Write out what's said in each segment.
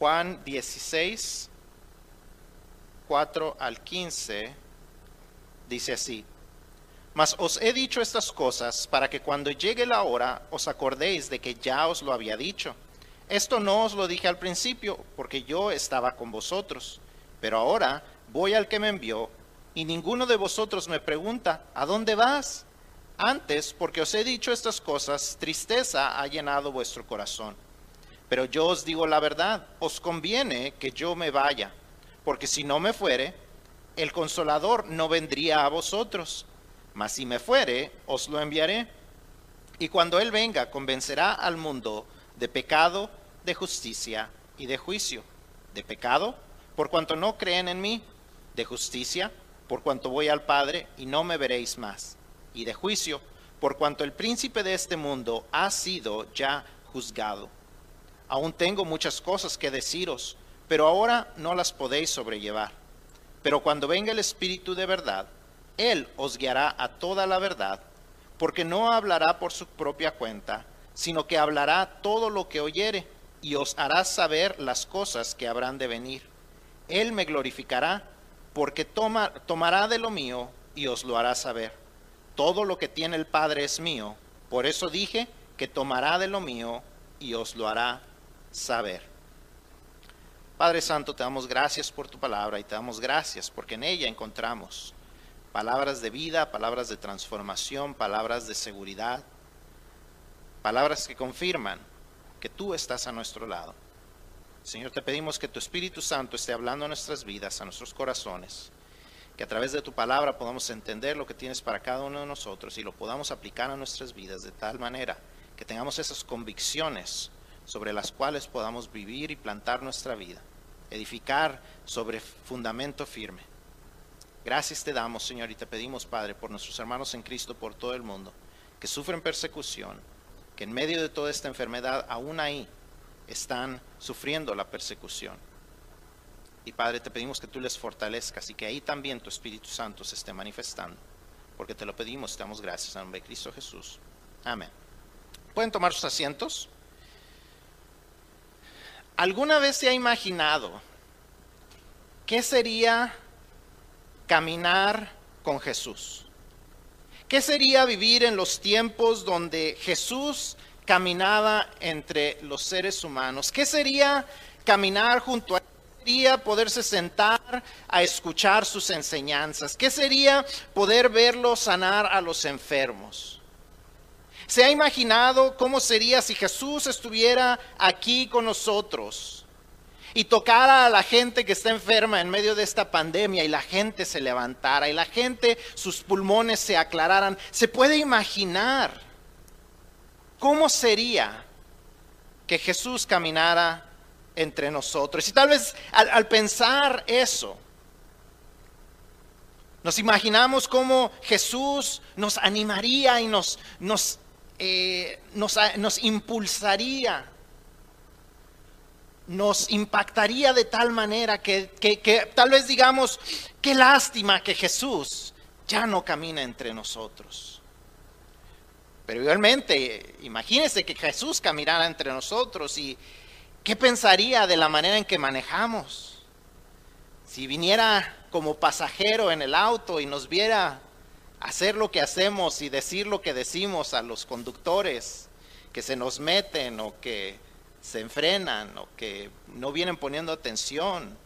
Juan 16, 4 al 15, dice así. Mas os he dicho estas cosas para que cuando llegue la hora os acordéis de que ya os lo había dicho. Esto no os lo dije al principio, porque yo estaba con vosotros. Pero ahora voy al que me envió, y ninguno de vosotros me pregunta, ¿a dónde vas? Antes, porque os he dicho estas cosas, tristeza ha llenado vuestro corazón. Pero yo os digo la verdad, os conviene que yo me vaya, porque si no me fuere, el consolador no vendría a vosotros, mas si me fuere, os lo enviaré. Y cuando Él venga, convencerá al mundo de pecado, de justicia y de juicio. De pecado, por cuanto no creen en mí, de justicia, por cuanto voy al Padre y no me veréis más y de juicio, por cuanto el príncipe de este mundo ha sido ya juzgado. Aún tengo muchas cosas que deciros, pero ahora no las podéis sobrellevar. Pero cuando venga el Espíritu de verdad, Él os guiará a toda la verdad, porque no hablará por su propia cuenta, sino que hablará todo lo que oyere y os hará saber las cosas que habrán de venir. Él me glorificará, porque toma, tomará de lo mío y os lo hará saber todo lo que tiene el Padre es mío, por eso dije que tomará de lo mío y os lo hará saber. Padre Santo, te damos gracias por tu palabra y te damos gracias porque en ella encontramos palabras de vida, palabras de transformación, palabras de seguridad, palabras que confirman que tú estás a nuestro lado. Señor, te pedimos que tu Espíritu Santo esté hablando a nuestras vidas, a nuestros corazones que a través de tu palabra podamos entender lo que tienes para cada uno de nosotros y lo podamos aplicar a nuestras vidas de tal manera que tengamos esas convicciones sobre las cuales podamos vivir y plantar nuestra vida, edificar sobre fundamento firme. Gracias te damos, Señor, y te pedimos, Padre, por nuestros hermanos en Cristo por todo el mundo, que sufren persecución, que en medio de toda esta enfermedad, aún ahí, están sufriendo la persecución y Padre, te pedimos que tú les fortalezcas y que ahí también tu Espíritu Santo se esté manifestando. Porque te lo pedimos, te damos gracias en nombre de Cristo Jesús. Amén. ¿Pueden tomar sus asientos? ¿Alguna vez se ha imaginado qué sería caminar con Jesús? ¿Qué sería vivir en los tiempos donde Jesús caminaba entre los seres humanos? ¿Qué sería caminar junto a sería poderse sentar a escuchar sus enseñanzas? ¿Qué sería poder verlo sanar a los enfermos? ¿Se ha imaginado cómo sería si Jesús estuviera aquí con nosotros y tocara a la gente que está enferma en medio de esta pandemia y la gente se levantara y la gente, sus pulmones se aclararan? ¿Se puede imaginar cómo sería que Jesús caminara entre nosotros. Y tal vez al, pensar eso, nos imaginamos cómo Jesús nos animaría y nos, nos, eh, nos, impulsaría, nos impactaría de tal manera que, que tal vez digamos, qué lástima que Jesús ya no camina entre nosotros. Pero igualmente, imagínense que Jesús caminara entre nosotros y, ¿Qué pensaría de la manera en que manejamos? Si viniera como pasajero en el auto y nos viera hacer lo que hacemos y decir lo que decimos a los conductores que se nos meten o que se enfrenan o que no vienen poniendo atención.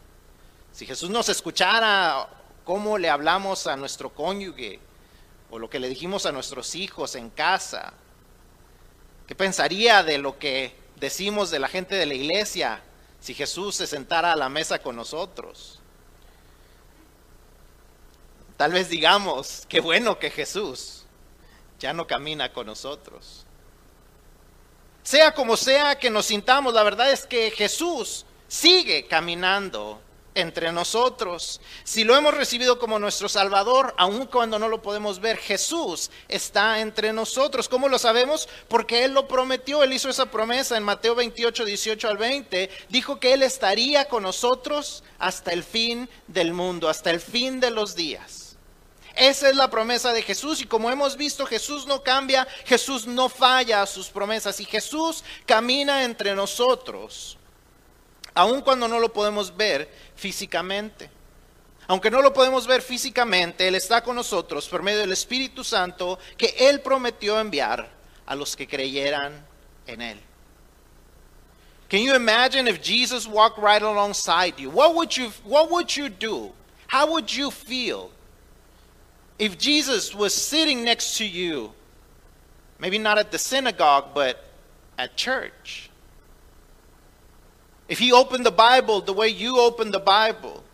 Si Jesús nos escuchara cómo le hablamos a nuestro cónyuge o lo que le dijimos a nuestros hijos en casa, ¿qué pensaría de lo que decimos de la gente de la iglesia si Jesús se sentara a la mesa con nosotros? Tal vez digamos, qué bueno que Jesús ya no camina con nosotros. Sea como sea que nos sintamos, la verdad es que Jesús sigue caminando entre nosotros. Si lo hemos recibido como nuestro Salvador, aun cuando no lo podemos ver, Jesús está entre nosotros. ¿Cómo lo sabemos? Porque Él lo prometió, Él hizo esa promesa en Mateo 28, 18 al 20. Dijo que Él estaría con nosotros hasta el fin del mundo, hasta el fin de los días. Esa es la promesa de Jesús y como hemos visto, Jesús no cambia, Jesús no falla a sus promesas y Jesús camina entre nosotros aun cuando no lo podemos ver físicamente. Aunque no lo podemos ver físicamente, Él está con nosotros por medio del Espíritu Santo que Él prometió enviar a los que creyeran en Él. Can you imagine if Jesus walked right alongside you? What would you, what would you do? How would you feel if Jesus was sitting next to you? Maybe not at the synagogue, but at church. If he opened the Bible the way you opened the Bible,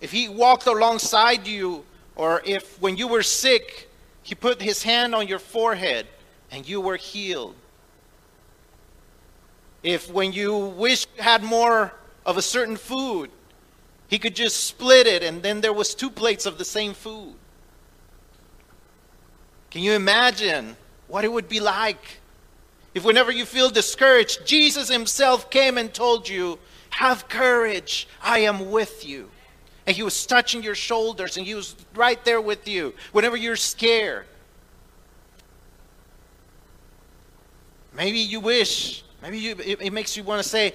if he walked alongside you, or if when you were sick, he put his hand on your forehead and you were healed. If when you wish you had more of a certain food, he could just split it and then there was two plates of the same food. Can you imagine what it would be like if whenever you feel discouraged, Jesus himself came and told you, have courage, I am with you. And he was touching your shoulders and he was right there with you whenever you're scared. Maybe you wish, maybe you, it, it makes you want to say,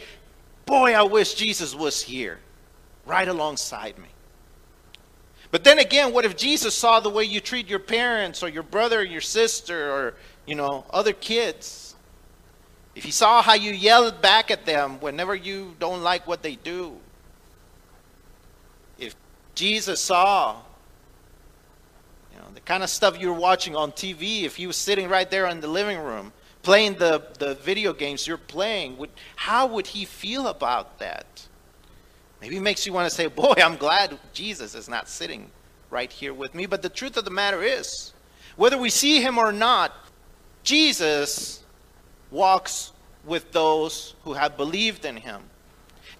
Boy, I wish Jesus was here, right alongside me. But then again, what if Jesus saw the way you treat your parents or your brother or your sister or, you know, other kids? If he saw how you yell back at them whenever you don't like what they do, if Jesus saw you know, the kind of stuff you're watching on TV, if he was sitting right there in the living room playing the, the video games you're playing, would, how would he feel about that? Maybe it makes you want to say, Boy, I'm glad Jesus is not sitting right here with me. But the truth of the matter is, whether we see him or not, Jesus walks with those who have believed in him.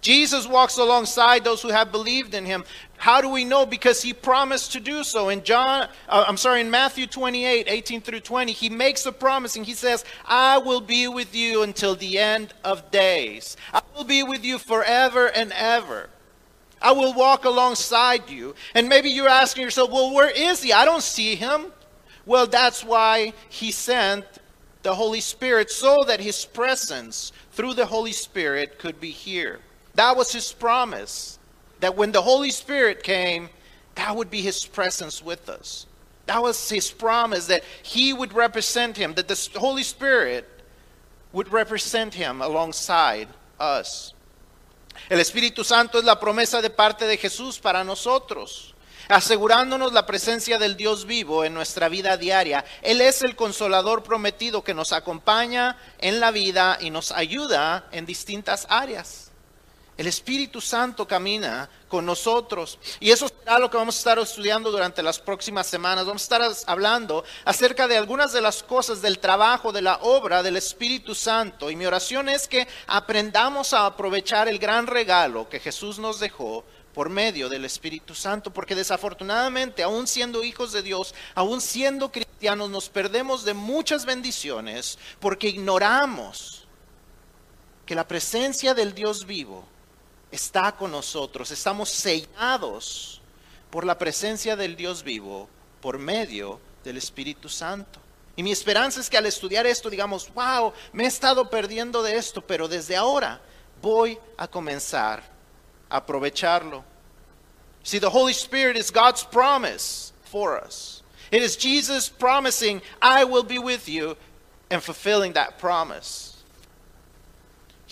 Jesus walks alongside those who have believed in him. How do we know? Because he promised to do so. In John, uh, I'm sorry, in Matthew 28, 18 through 20, he makes a promise and he says, I will be with you until the end of days. I will be with you forever and ever. I will walk alongside you. And maybe you're asking yourself, well, where is he? I don't see him. Well, that's why he sent the Holy Spirit so that his presence through the Holy Spirit could be here. That was his promise. That when the Holy Spirit came, that would be his presence with us. That was his promise that he would represent him, that the Holy Spirit would represent him alongside us. El Espíritu Santo es la promesa de parte de Jesús para nosotros, asegurándonos la presencia del Dios vivo en nuestra vida diaria. Él es el consolador prometido que nos acompaña en la vida y nos ayuda en distintas áreas. El Espíritu Santo camina con nosotros. Y eso será lo que vamos a estar estudiando durante las próximas semanas. Vamos a estar hablando acerca de algunas de las cosas del trabajo, de la obra del Espíritu Santo. Y mi oración es que aprendamos a aprovechar el gran regalo que Jesús nos dejó por medio del Espíritu Santo, porque desafortunadamente, aún siendo hijos de Dios, aún siendo cristianos, nos perdemos de muchas bendiciones porque ignoramos que la presencia del Dios vivo está con nosotros. Estamos sellados por la presencia del Dios vivo por medio del Espíritu Santo. Y mi esperanza es que al estudiar esto digamos, wow, me he estado perdiendo de esto, pero desde ahora voy a comenzar a aprovecharlo. See, the Holy Spirit is God's promise for us. It is Jesus promising, I will be with you, and fulfilling that promise.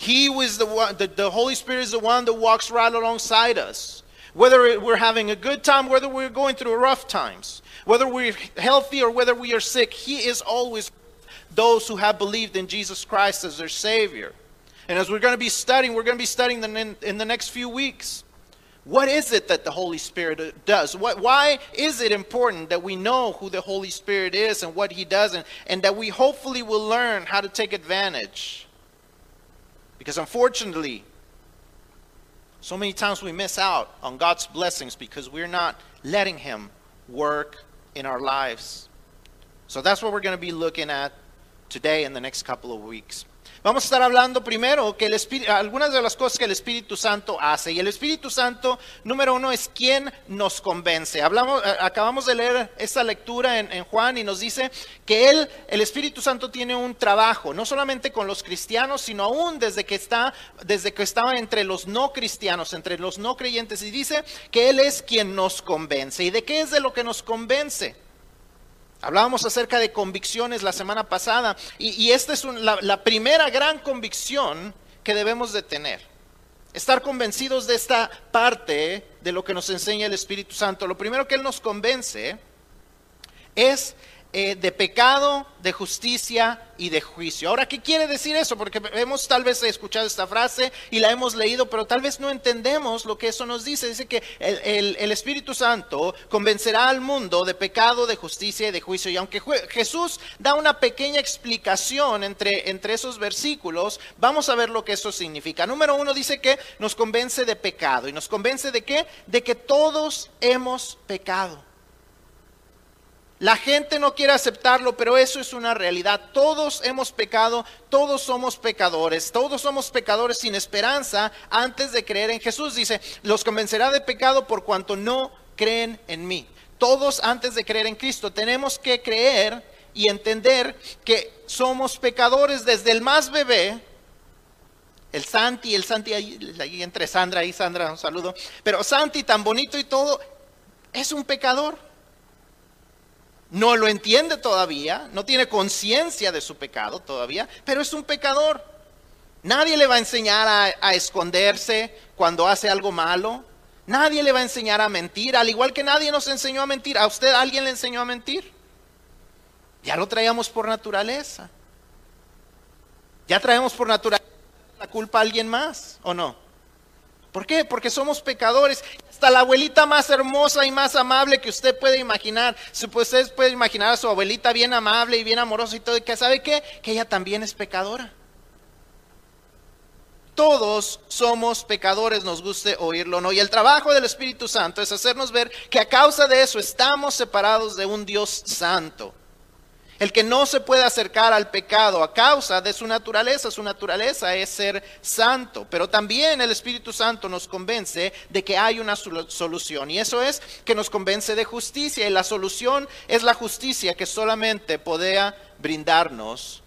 He was the one, the, the Holy Spirit is the one that walks right alongside us. Whether we're having a good time, whether we're going through rough times, whether we're healthy or whether we are sick, He is always those who have believed in Jesus Christ as their Savior. And as we're going to be studying, we're going to be studying in, in the next few weeks. What is it that the Holy Spirit uh, does? What, why is it important that we know who the Holy Spirit is and what He does, and, and that we hopefully will learn how to take advantage because unfortunately, so many times we miss out on God's blessings because we're not letting Him work in our lives. So that's what we're going to be looking at today in the next couple of weeks. Vamos a estar hablando primero que el Espíritu, algunas de las cosas que el Espíritu Santo hace. Y el Espíritu Santo, número uno, es quien nos convence. Hablamos, eh, acabamos de leer esta lectura en, en, Juan y nos dice que él, el Espíritu Santo, tiene un trabajo, no solamente con los cristianos, sino aún desde que está, desde que estaba entre los no cristianos, entre los no creyentes. Y dice que él es quien nos convence. ¿Y de qué es de lo que nos convence? Hablábamos acerca de convicciones la semana pasada y, esta es la, la primera gran convicción que debemos de tener. Estar convencidos de esta parte de lo que nos enseña el Espíritu Santo. Lo primero que Él nos convence es eh, de pecado, de justicia y de juicio. Ahora, ¿qué quiere decir eso? Porque hemos tal vez escuchado esta frase y la hemos leído, pero tal vez no entendemos lo que eso nos dice. Dice que el, el Espíritu Santo convencerá al mundo de pecado, de justicia y de juicio. Y aunque Jesús da una pequeña explicación entre, entre esos versículos, vamos a ver lo que eso significa. Número uno dice que nos convence de pecado. ¿Y nos convence de qué? De que todos hemos pecado. La gente no quiere aceptarlo, pero eso es una realidad. Todos hemos pecado, todos somos pecadores, todos somos pecadores sin esperanza antes de creer en Jesús. Dice, los convencerá de pecado por cuanto no creen en mí. Todos antes de creer en Cristo tenemos que creer y entender que somos pecadores desde el más bebé. El Santi, el Santi ahí, entre Sandra y Sandra, un saludo. Pero Santi, tan bonito y todo, es un pecador no lo entiende todavía, no tiene conciencia de su pecado todavía, pero es un pecador. Nadie le va a enseñar a, esconderse cuando hace algo malo. Nadie le va a enseñar a mentir, al igual que nadie nos enseñó a mentir. ¿A usted alguien le enseñó a mentir? Ya lo traíamos por naturaleza. Ya traemos por naturaleza la culpa a alguien más, ¿o no? ¿Por qué? Porque somos pecadores. Hasta la abuelita más hermosa y más amable que usted puede imaginar. Pues, usted puede imaginar a su abuelita bien amable y bien amorosa y todo. ¿Y que sabe qué? Que ella también es pecadora. Todos somos pecadores, nos guste oírlo no. Y el trabajo del Espíritu Santo es hacernos ver que a causa de eso estamos separados de un Dios santo. El que no se puede acercar al pecado a causa de su naturaleza, su naturaleza es ser santo, pero también el Espíritu Santo nos convence de que hay una solución y eso es que nos convence de justicia y la solución es la justicia que solamente podía brindarnos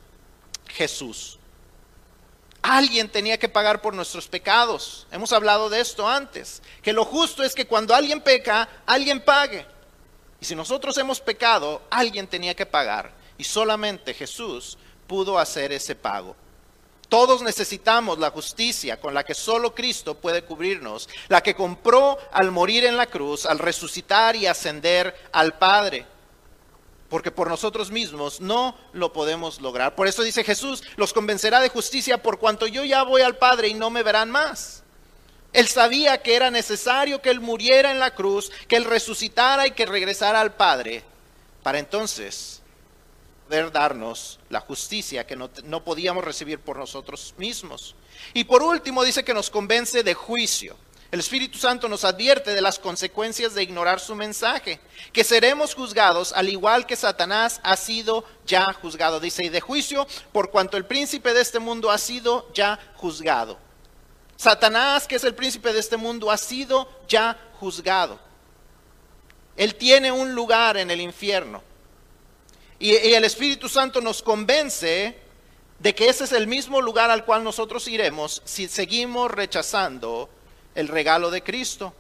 Jesús. Alguien tenía que pagar por nuestros pecados. Hemos hablado de esto antes, que lo justo es que cuando alguien peca, alguien pague. Y si nosotros hemos pecado, alguien tenía que pagar y solamente Jesús pudo hacer ese pago. Todos necesitamos la justicia con la que solo Cristo puede cubrirnos, la que compró al morir en la cruz, al resucitar y ascender al Padre. Porque por nosotros mismos no lo podemos lograr. Por eso dice Jesús, los convencerá de justicia por cuanto yo ya voy al Padre y no me verán más. Él sabía que era necesario que Él muriera en la cruz, que Él resucitara y que regresara al Padre, para entonces darnos la justicia que no, no podíamos recibir por nosotros mismos. Y por último dice que nos convence de juicio. El Espíritu Santo nos advierte de las consecuencias de ignorar su mensaje, que seremos juzgados al igual que Satanás ha sido ya juzgado. Dice, y de juicio por cuanto el príncipe de este mundo ha sido ya juzgado. Satanás, que es el príncipe de este mundo, ha sido ya juzgado. Él tiene un lugar en el infierno. Y, el Espíritu Santo nos convence de que ese es el mismo lugar al cual nosotros iremos si seguimos rechazando el regalo de Cristo.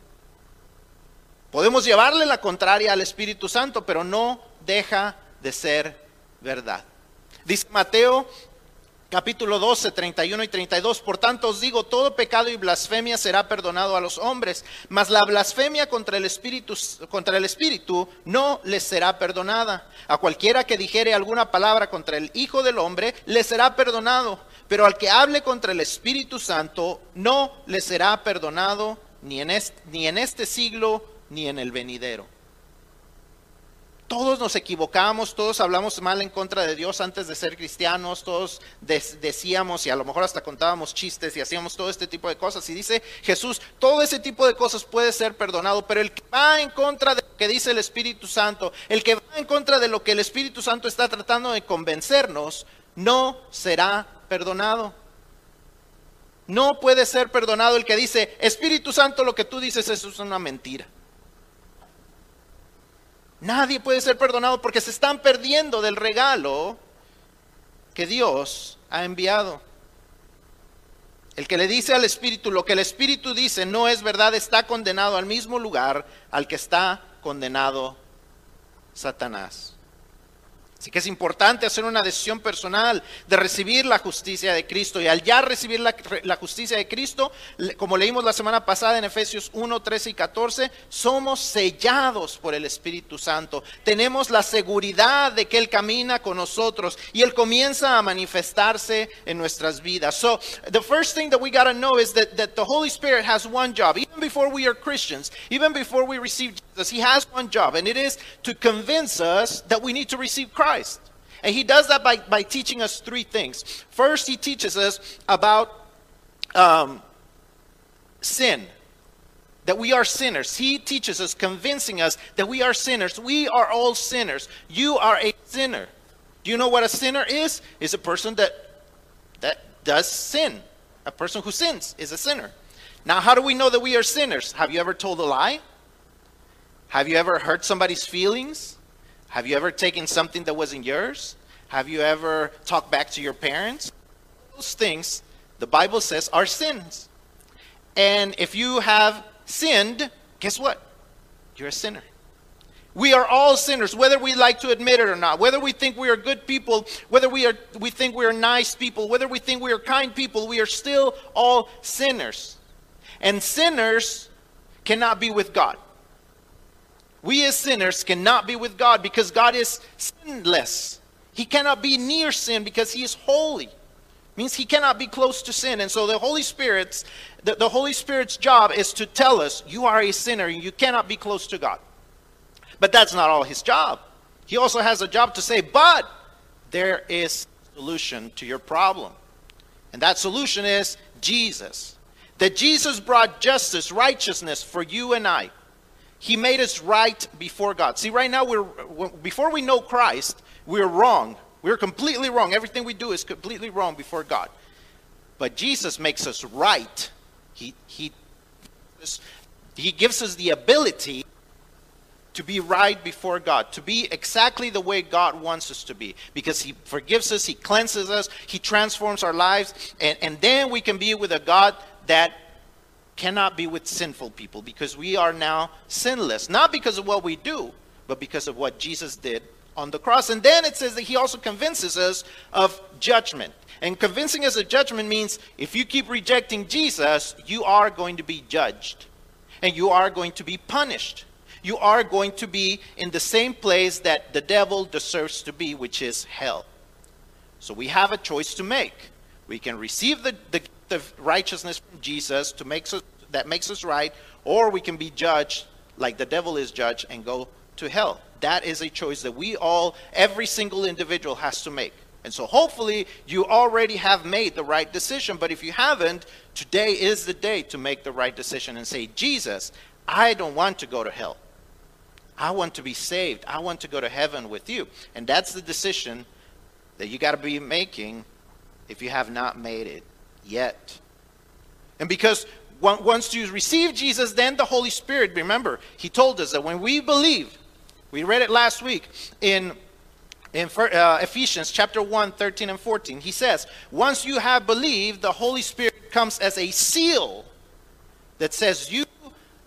Podemos llevarle la contraria al Espíritu Santo, pero no deja de ser verdad. Dice Mateo capítulo 12, 31 y 32. Por tanto os digo, todo pecado y blasfemia será perdonado a los hombres, mas la blasfemia contra el Espíritu, contra el Espíritu no les será perdonada. A cualquiera que dijere alguna palabra contra el Hijo del Hombre, le será perdonado. Pero al que hable contra el Espíritu Santo, no le será perdonado ni en este, ni en este siglo ni en el venidero. Todos nos equivocamos, todos hablamos mal en contra de Dios antes de ser cristianos, todos decíamos y a lo mejor hasta contábamos chistes y hacíamos todo este tipo de cosas. Y dice Jesús, todo ese tipo de cosas puede ser perdonado, pero el que va en contra de lo que dice el Espíritu Santo, el que va en contra de lo que el Espíritu Santo está tratando de convencernos, no será perdonado. No puede ser perdonado el que dice, Espíritu Santo, lo que tú dices eso es una mentira. Nadie puede ser perdonado porque se están perdiendo del regalo que Dios ha enviado. El que le dice al Espíritu lo que el Espíritu dice no es verdad, está condenado al mismo lugar al que está condenado Satanás. Así que es importante hacer una decisión personal de recibir la justicia de Cristo. Y al ya recibir la, justicia de Cristo, como leímos la semana pasada en Efesios 1, 13 y 14, somos sellados por el Espíritu Santo. Tenemos la seguridad de que Él camina con nosotros y Él comienza a manifestarse en nuestras vidas. So, the first thing that we got to know is that, that the Holy Spirit has one job. Even before we are Christians, even before we receive Jesus, He has one job, and it is to convince us that we need to receive Christ. Christ. And he does that by, by teaching us three things. First, he teaches us about um, sin, that we are sinners. He teaches us, convincing us that we are sinners. We are all sinners. You are a sinner. Do you know what a sinner is? Is a person that that does sin. A person who sins is a sinner. Now, how do we know that we are sinners? Have you ever told a lie? Have you ever hurt somebody's feelings? Have you ever taken something that wasn't yours? Have you ever talked back to your parents? Those things, the Bible says, are sins. And if you have sinned, guess what? You're a sinner. We are all sinners, whether we like to admit it or not. Whether we think we are good people, whether we are we think we are nice people, whether we think we are kind people, we are still all sinners. And sinners cannot be with God. We as sinners cannot be with God because God is sinless. He cannot be near sin because he is holy. Means he cannot be close to sin. And so the Holy Spirit's the, the Holy Spirit's job is to tell us you are a sinner and you cannot be close to God. But that's not all his job. He also has a job to say, but there is solution to your problem. And that solution is Jesus. That Jesus brought justice, righteousness for you and I. He made us right before God. See, right now, we're, before we know Christ, we're wrong. We're completely wrong. Everything we do is completely wrong before God. But Jesus makes us right. He, he, he gives us the ability to be right before God, to be exactly the way God wants us to be, because He forgives us, He cleanses us, He transforms our lives, and, and then we can be with a God that cannot be with sinful people because we are now sinless, not because of what we do, but because of what Jesus did on the cross. And then it says that he also convinces us of judgment. And convincing us of judgment means if you keep rejecting Jesus, you are going to be judged and you are going to be punished. You are going to be in the same place that the devil deserves to be, which is hell. So we have a choice to make. We can receive the, the, the righteousness from Jesus to make us that makes us right, or we can be judged like the devil is judged and go to hell. That is a choice that we all, every single individual has to make. And so hopefully you already have made the right decision. But if you haven't, today is the day to make the right decision and say, Jesus, I don't want to go to hell. I want to be saved. I want to go to heaven with you. And that's the decision that you got to be making if you have not made it yet. And because once you receive Jesus, then the Holy Spirit, remember, he told us that when we believe, we read it last week in, in uh, Ephesians chapter 1, 13 and 14. He says, once you have believed, the Holy Spirit comes as a seal that says you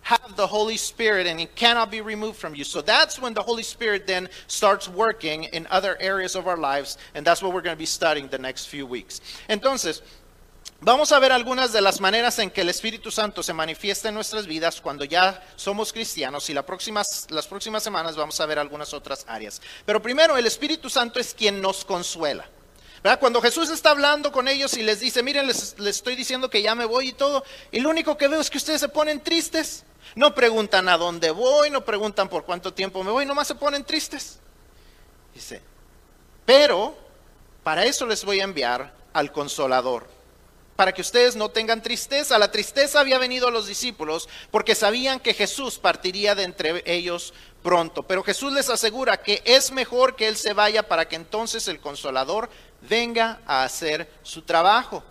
have the Holy Spirit and it cannot be removed from you. So that's when the Holy Spirit then starts working in other areas of our lives, and that's what we're going to be studying the next few weeks. Entonces, Vamos a ver algunas de las maneras en que el Espíritu Santo se manifiesta en nuestras vidas cuando ya somos cristianos y las próximas, las próximas semanas vamos a ver algunas otras áreas. Pero primero, el Espíritu Santo es quien nos consuela. Cuando Jesús está hablando con ellos y les dice, miren, les, les estoy diciendo que ya me voy y todo, y lo único que veo es que ustedes se ponen tristes. No preguntan a dónde voy, no preguntan por cuánto tiempo me voy, nomás se ponen tristes. Dice, pero para eso les voy a enviar al consolador para que ustedes no tengan tristeza. La tristeza había venido a los discípulos porque sabían que Jesús partiría de entre ellos pronto. Pero Jesús les asegura que es mejor que Él se vaya para que entonces el consolador venga a hacer su trabajo.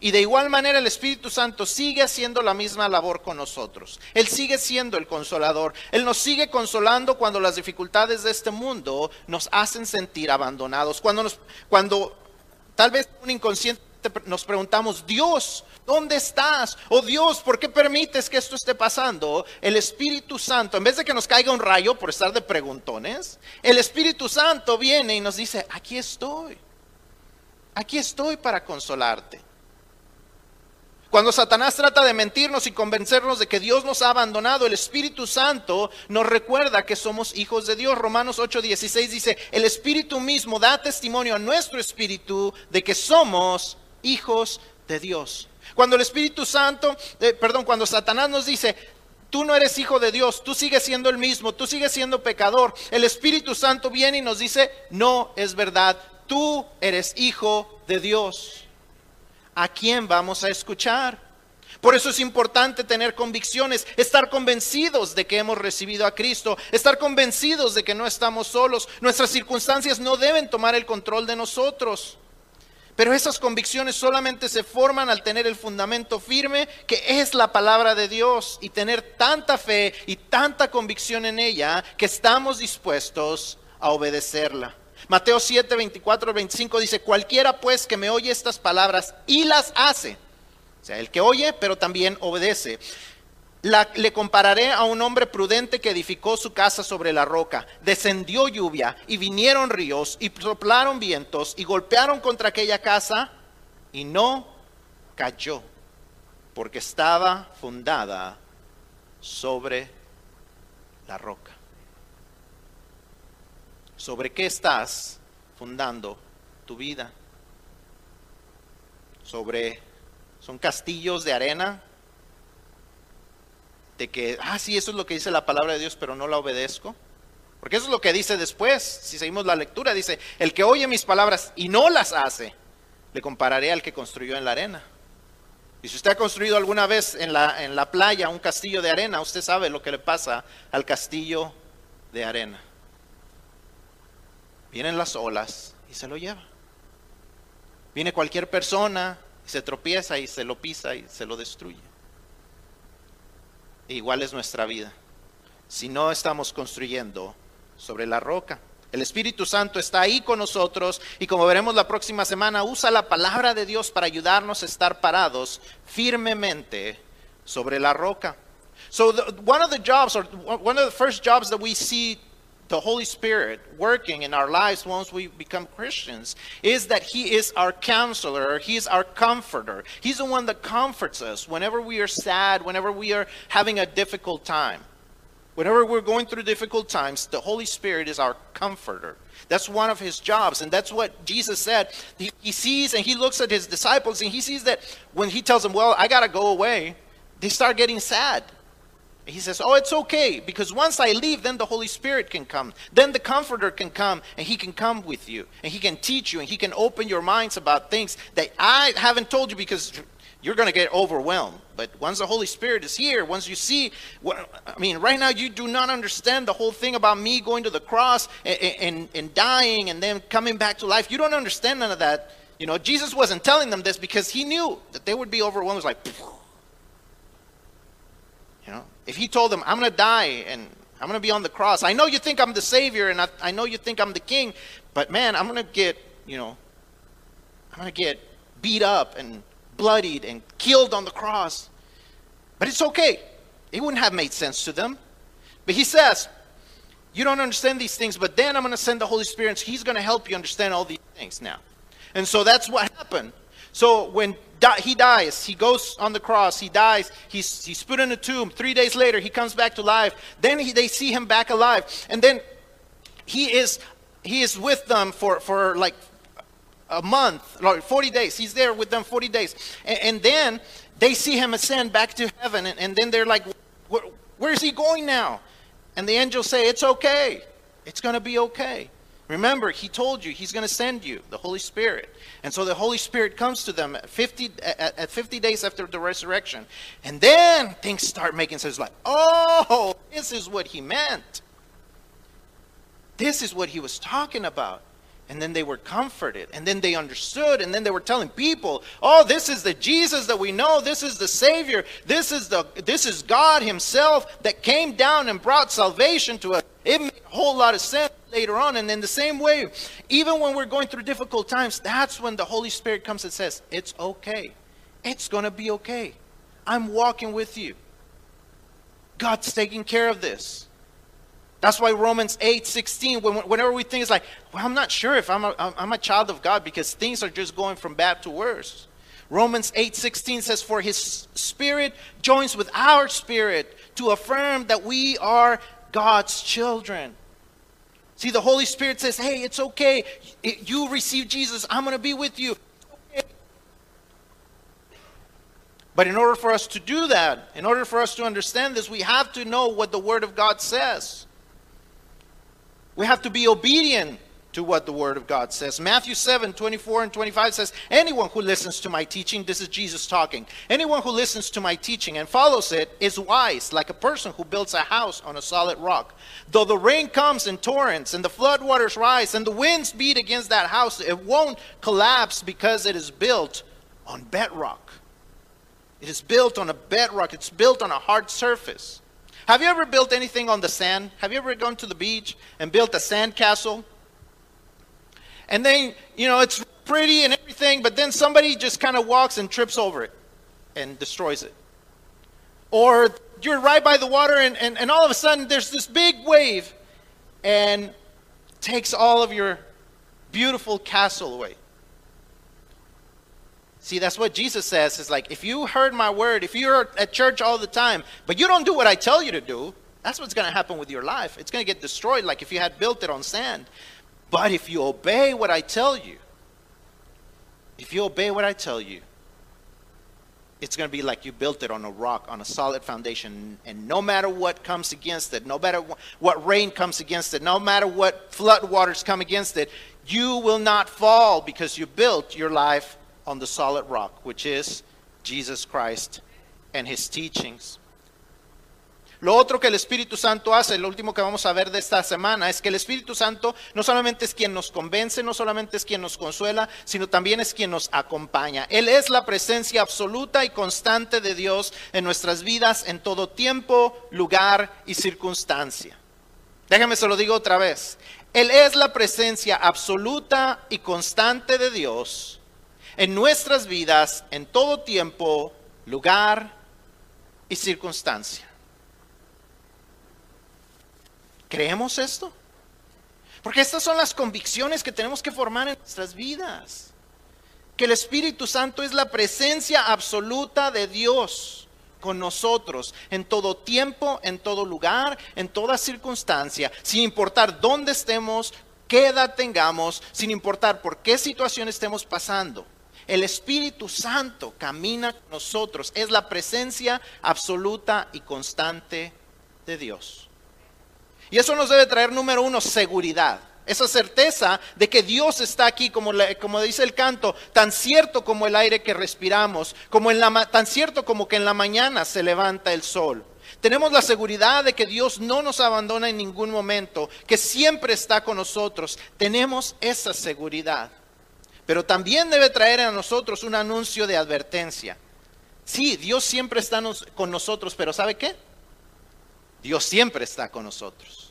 Y de igual manera el Espíritu Santo sigue haciendo la misma labor con nosotros. Él sigue siendo el consolador. Él nos sigue consolando cuando las dificultades de este mundo nos hacen sentir abandonados. Cuando, nos, cuando tal vez un inconsciente nos preguntamos, Dios, ¿dónde estás? O Dios, ¿por qué permites que esto esté pasando? El Espíritu Santo, en vez de que nos caiga un rayo por estar de preguntones, el Espíritu Santo viene y nos dice, aquí estoy. Aquí estoy para consolarte. Cuando Satanás trata de mentirnos y convencernos de que Dios nos ha abandonado, el Espíritu Santo nos recuerda que somos hijos de Dios. Romanos 8:16 dice, el Espíritu mismo da testimonio a nuestro espíritu de que somos hijos de Dios. Cuando el Espíritu Santo, eh, perdón, cuando Satanás nos dice, tú no eres hijo de Dios, tú sigues siendo el mismo, tú sigues siendo pecador, el Espíritu Santo viene y nos dice, no es verdad, tú eres hijo de Dios. ¿a quién vamos a escuchar? Por eso es importante tener convicciones, estar convencidos de que hemos recibido a Cristo, estar convencidos de que no estamos solos. Nuestras circunstancias no deben tomar el control de nosotros. Pero esas convicciones solamente se forman al tener el fundamento firme que es la palabra de Dios y tener tanta fe y tanta convicción en ella que estamos dispuestos a obedecerla. Mateo 7, 24, 25 dice, cualquiera pues que me oye estas palabras y las hace, o sea, el que oye, pero también obedece. Le compararé a un hombre prudente que edificó su casa sobre la roca. Descendió lluvia y vinieron ríos y soplaron vientos y golpearon contra aquella casa y no cayó porque estaba fundada sobre la roca. ¿Sobre qué estás fundando tu vida? ¿Sobre, son castillos de arena? De que, ah, sí, eso es lo que dice la palabra de Dios, pero no la obedezco. Porque eso es lo que dice después, si seguimos la lectura, dice, el que oye mis palabras y no las hace, le compararé al que construyó en la arena. Y si usted ha construido alguna vez en la, en la playa un castillo de arena, usted sabe lo que le pasa al castillo de arena. Vienen las olas y se lo lleva. Viene cualquier persona y se tropieza y se lo pisa y se lo destruye. Igual es nuestra vida. Si no estamos construyendo sobre la roca. El Espíritu Santo está ahí con nosotros y como veremos la próxima semana, usa la palabra de Dios para ayudarnos a estar parados firmemente sobre la roca. So one of the jobs or one of the first jobs that we see the Holy Spirit working in our lives once we become Christians is that He is our counselor, He is our comforter. He's the one that comforts us whenever we are sad, whenever we are having a difficult time. Whenever we're going through difficult times, the Holy Spirit is our comforter. That's one of his jobs. And that's what Jesus said. He, he sees and he looks at his disciples and he sees that when he tells them, Well, I got to go away, they start getting sad. He says, Oh, it's okay, because once I leave, then the Holy Spirit can come. Then the Comforter can come, and He can come with you, and He can teach you, and He can open your minds about things that I haven't told you because you're going to get overwhelmed. But once the Holy Spirit is here, once you see, what, I mean, right now you do not understand the whole thing about me going to the cross and, and, and dying and then coming back to life. You don't understand none of that. You know, Jesus wasn't telling them this because He knew that they would be overwhelmed. It was like, if he told them, I'm going to die and I'm going to be on the cross, I know you think I'm the Savior and I, I know you think I'm the King, but man, I'm going to get, you know, I'm going to get beat up and bloodied and killed on the cross. But it's okay. It wouldn't have made sense to them. But he says, You don't understand these things, but then I'm going to send the Holy Spirit. So he's going to help you understand all these things now. And so that's what happened. So when he dies, he goes on the cross, he dies, he's, he's put in a tomb. Three days later, he comes back to life. Then he, they see him back alive. And then he is, he is with them for, for like a month, like 40 days. He's there with them 40 days. And, and then they see him ascend back to heaven. And, and then they're like, where's he going now? And the angels say, it's okay. It's going to be okay. Remember, he told you he's going to send you the Holy Spirit. And so the Holy Spirit comes to them at 50, at, at 50 days after the resurrection. And then things start making sense like, oh, this is what he meant. This is what he was talking about. And then they were comforted. And then they understood. And then they were telling people, oh, this is the Jesus that we know. This is the Savior. This is, the, this is God Himself that came down and brought salvation to us. It made a whole lot of sense later on. And in the same way, even when we're going through difficult times, that's when the Holy Spirit comes and says, it's okay. It's going to be okay. I'm walking with you. God's taking care of this. That's why Romans 8 16, whenever we think it's like, well, I'm not sure if I'm a, I'm a child of God because things are just going from bad to worse. Romans 8 16 says, For his spirit joins with our spirit to affirm that we are God's children. See, the Holy Spirit says, Hey, it's okay. You receive Jesus. I'm going to be with you. But in order for us to do that, in order for us to understand this, we have to know what the Word of God says. We have to be obedient to what the Word of God says. Matthew 7 24 and 25 says, Anyone who listens to my teaching, this is Jesus talking, anyone who listens to my teaching and follows it is wise, like a person who builds a house on a solid rock. Though the rain comes in torrents and the floodwaters rise and the winds beat against that house, it won't collapse because it is built on bedrock. It is built on a bedrock, it's built on a hard surface. Have you ever built anything on the sand? Have you ever gone to the beach and built a sand castle? And then, you know, it's pretty and everything, but then somebody just kind of walks and trips over it and destroys it. Or you're right by the water and, and, and all of a sudden there's this big wave and takes all of your beautiful castle away. See, that's what Jesus says is like, if you heard my word, if you're at church all the time, but you don't do what I tell you to do, that's what's going to happen with your life. It's going to get destroyed like if you had built it on sand. But if you obey what I tell you, if you obey what I tell you, it's going to be like you built it on a rock, on a solid foundation. And no matter what comes against it, no matter what rain comes against it, no matter what flood waters come against it, you will not fall because you built your life on the solid rock, which is Jesus Christ and his teachings. Lo otro que el Espíritu Santo hace, lo último que vamos a ver de esta semana, es que el Espíritu Santo no solamente es quien nos convence, no solamente es quien nos consuela, sino también es quien nos acompaña. Él es la presencia absoluta y constante de Dios en nuestras vidas en todo tiempo, lugar y circunstancia. Déjame se lo digo otra vez. Él es la presencia absoluta y constante de Dios en nuestras vidas en todo tiempo, lugar y circunstancia. ¿Creemos esto? Porque estas son las convicciones que tenemos que formar en nuestras vidas. Que el Espíritu Santo es la presencia absoluta de Dios con nosotros en todo tiempo, en todo lugar, en toda circunstancia, sin importar dónde estemos, qué edad tengamos, sin importar por qué situación estemos pasando. El Espíritu Santo camina con nosotros, es la presencia absoluta y constante de Dios. Y eso nos debe traer, número uno, seguridad. Esa certeza de que Dios está aquí, como, como dice el canto, tan cierto como el aire que respiramos, como en la, tan cierto como que en la mañana se levanta el sol. Tenemos la seguridad de que Dios no nos abandona en ningún momento, que siempre está con nosotros. Tenemos esa seguridad pero también debe traer a nosotros un anuncio de advertencia. Sí, Dios siempre está con nosotros, pero ¿sabe qué? Dios siempre está con nosotros.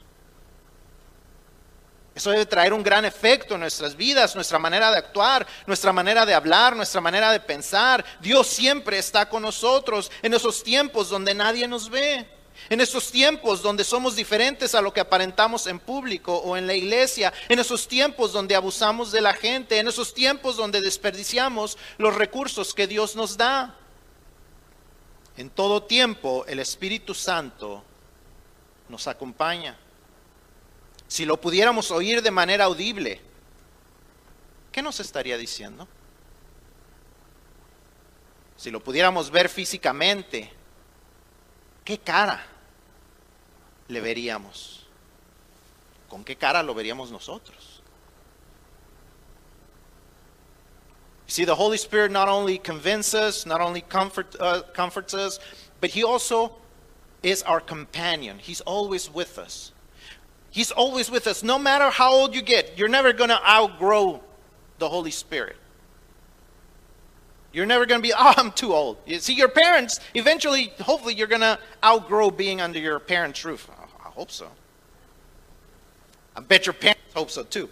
Eso debe traer un gran efecto en nuestras vidas, nuestra manera de actuar, nuestra manera de hablar, nuestra manera de pensar. Dios siempre está con nosotros en esos tiempos donde nadie nos ve. En esos tiempos donde somos diferentes a lo que aparentamos en público o en la iglesia, en esos tiempos donde abusamos de la gente, en esos tiempos donde desperdiciamos los recursos que Dios nos da. En todo tiempo el Espíritu Santo nos acompaña. Si lo pudiéramos oír de manera audible, ¿qué nos estaría diciendo? Si lo pudiéramos ver físicamente, ¿qué cara le veríamos? ¿Con qué cara lo veríamos nosotros? see, the Holy Spirit not only convinces us, not only comfort, uh, comforts us, but He also is our companion. He's always with us. He's always with us. No matter how old you get, you're never going to outgrow the Holy Spirit. You're never going to be, oh, I'm too old. You see, your parents, eventually, hopefully, you're going to outgrow being under your parents' roof. I hope so. I bet your parents hope so too.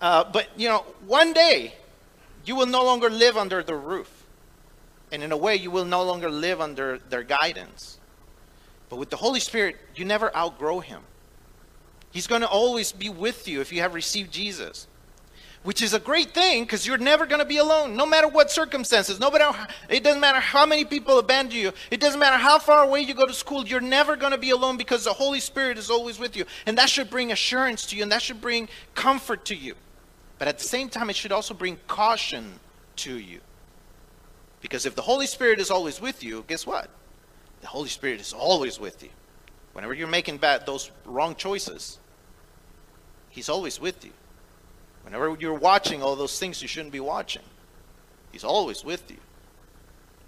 Uh, but, you know, one day, you will no longer live under the roof. And in a way, you will no longer live under their guidance. But with the Holy Spirit, you never outgrow Him. He's going to always be with you if you have received Jesus, which is a great thing because you're never going to be alone, no matter what circumstances. No matter it doesn't matter how many people abandon you. It doesn't matter how far away you go to school. You're never going to be alone because the Holy Spirit is always with you, and that should bring assurance to you, and that should bring comfort to you. But at the same time, it should also bring caution to you. Because if the Holy Spirit is always with you, guess what? The Holy Spirit is always with you. Whenever you're making bad those wrong choices, He's always with you. Whenever you're watching all those things you shouldn't be watching, He's always with you.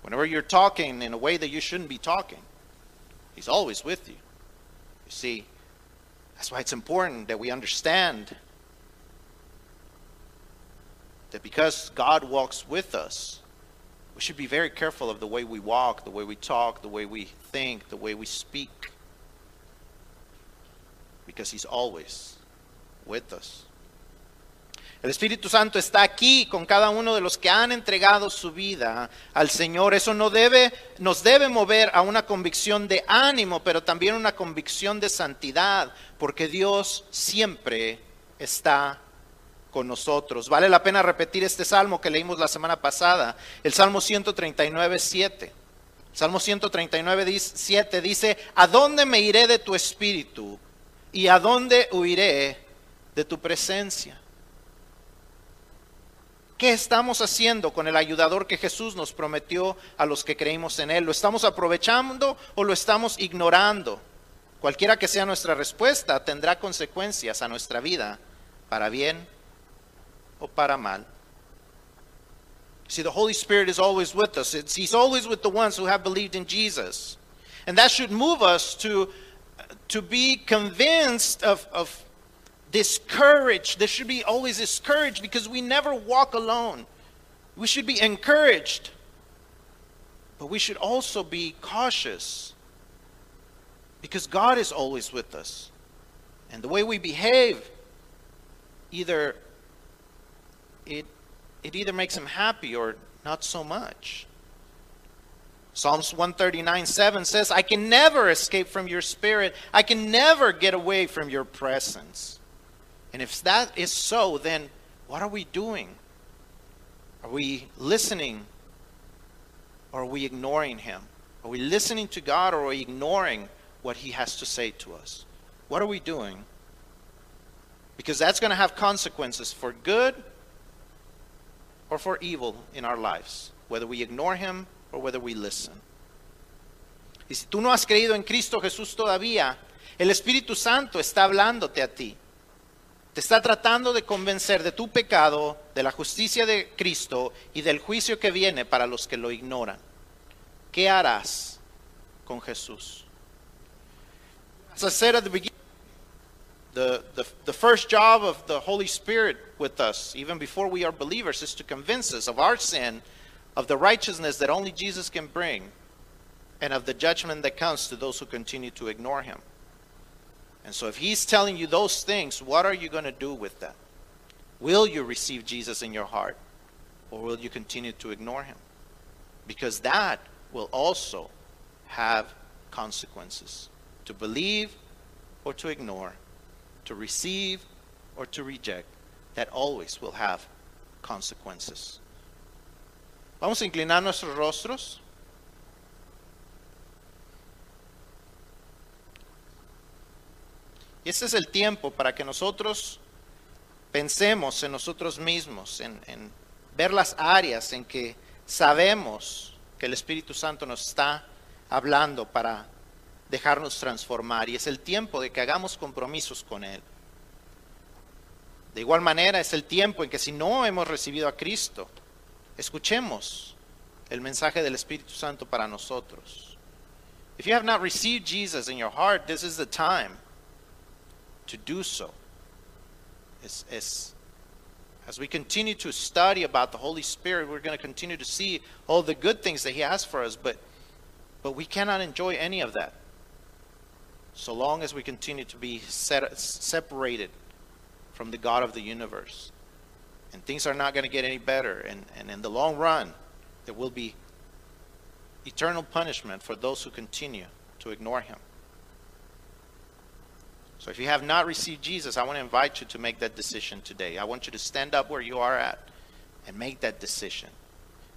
Whenever you're talking in a way that you shouldn't be talking, He's always with you. You see, that's why it's important that we understand that because God walks with us, we should be very careful of the way we walk, the way we talk, the way we think, the way we speak. Because He's always with us. El Espíritu Santo está aquí con cada uno de los que han entregado su vida al Señor. Eso no debe, nos debe mover a una convicción de ánimo, pero también una convicción de santidad, porque Dios siempre está con nosotros. Vale la pena repetir este salmo que leímos la semana pasada, el Salmo 139, 7. Salmo 139, 7 dice, ¿a dónde me iré de tu espíritu? ¿Y a dónde huiré de tu presencia? ¿Qué estamos haciendo con el ayudador que Jesús nos prometió a los que creímos en Él? ¿Lo estamos aprovechando o lo estamos ignorando? Cualquiera que sea nuestra respuesta tendrá consecuencias a nuestra vida, para bien o para mal. See, the Holy Spirit is always with us. It's, he's always with the ones who have believed in Jesus. And that should move us to, to be convinced of, of this courage. There should be always this courage because we never walk alone. We should be encouraged, but we should also be cautious because God is always with us. And the way we behave, either it, it either makes him happy or not so much. Psalms 139 7 says, I can never escape from your spirit. I can never get away from your presence. And if that is so, then what are we doing? Are we listening or are we ignoring Him? Are we listening to God or are we ignoring what He has to say to us? What are we doing? Because that's going to have consequences for good or for evil in our lives, whether we ignore Him or whether we listen. Y si tú no has creído en Cristo Jesús todavía, el Espíritu Santo está hablándote a ti. Te está tratando de convencer de tu pecado, de la justicia de Cristo y del juicio que viene para los que lo ignoran. ¿Qué harás con Jesús? As I said at the beginning, the, the, the first job of the Holy Spirit with us, even before we are believers, is to convince us of our sin, of the righteousness that only Jesus can bring, and of the judgment that comes to those who continue to ignore him. And so, if he's telling you those things, what are you going to do with them? Will you receive Jesus in your heart? Or will you continue to ignore him? Because that will also have consequences. To believe or to ignore, to receive or to reject, that always will have consequences. Vamos a inclinar nuestros rostros. Y este es el tiempo para que nosotros pensemos en nosotros mismos, en, en ver las áreas en que sabemos que el Espíritu Santo nos está hablando para dejarnos transformar. Y es el tiempo de que hagamos compromisos con Él. De igual manera es el tiempo en que si no hemos recibido a Cristo, escuchemos el mensaje del Espíritu Santo para nosotros. If you have not received Jesus in your heart, this is the time to do so. It's, it's, as we continue to study about the Holy Spirit, we're going to continue to see all the good things that He has for us, but, but we cannot enjoy any of that so long as we continue to be set, separated from the God of the universe. And things are not going to get any better. And, and in the long run, there will be eternal punishment for those who continue to ignore Him. So if you have not received Jesus, I want to invite you to make that decision today. I want you to stand up where you are at and make that decision.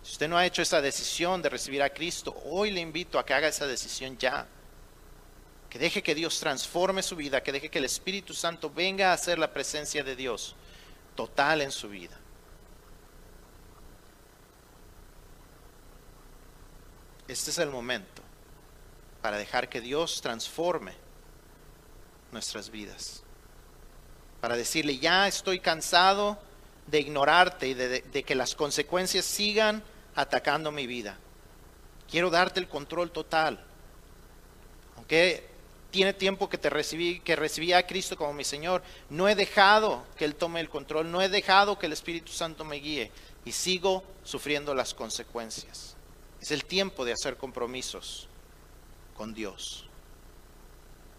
Si usted no ha hecho esa decisión de recibir a Cristo, hoy le invito a que haga esa decisión ya. Que deje que Dios transforme su vida, que deje que el Espíritu Santo venga a hacer la presencia de Dios total en su vida. Este es el momento para dejar que Dios transforme nuestras vidas. Para decirle, ya estoy cansado de ignorarte y de, de, que las consecuencias sigan atacando mi vida. Quiero darte el control total. Aunque tiene tiempo que te recibí, que recibí a Cristo como mi Señor, no he dejado que Él tome el control, no he dejado que el Espíritu Santo me guíe y sigo sufriendo las consecuencias. Es el tiempo de hacer compromisos con Dios.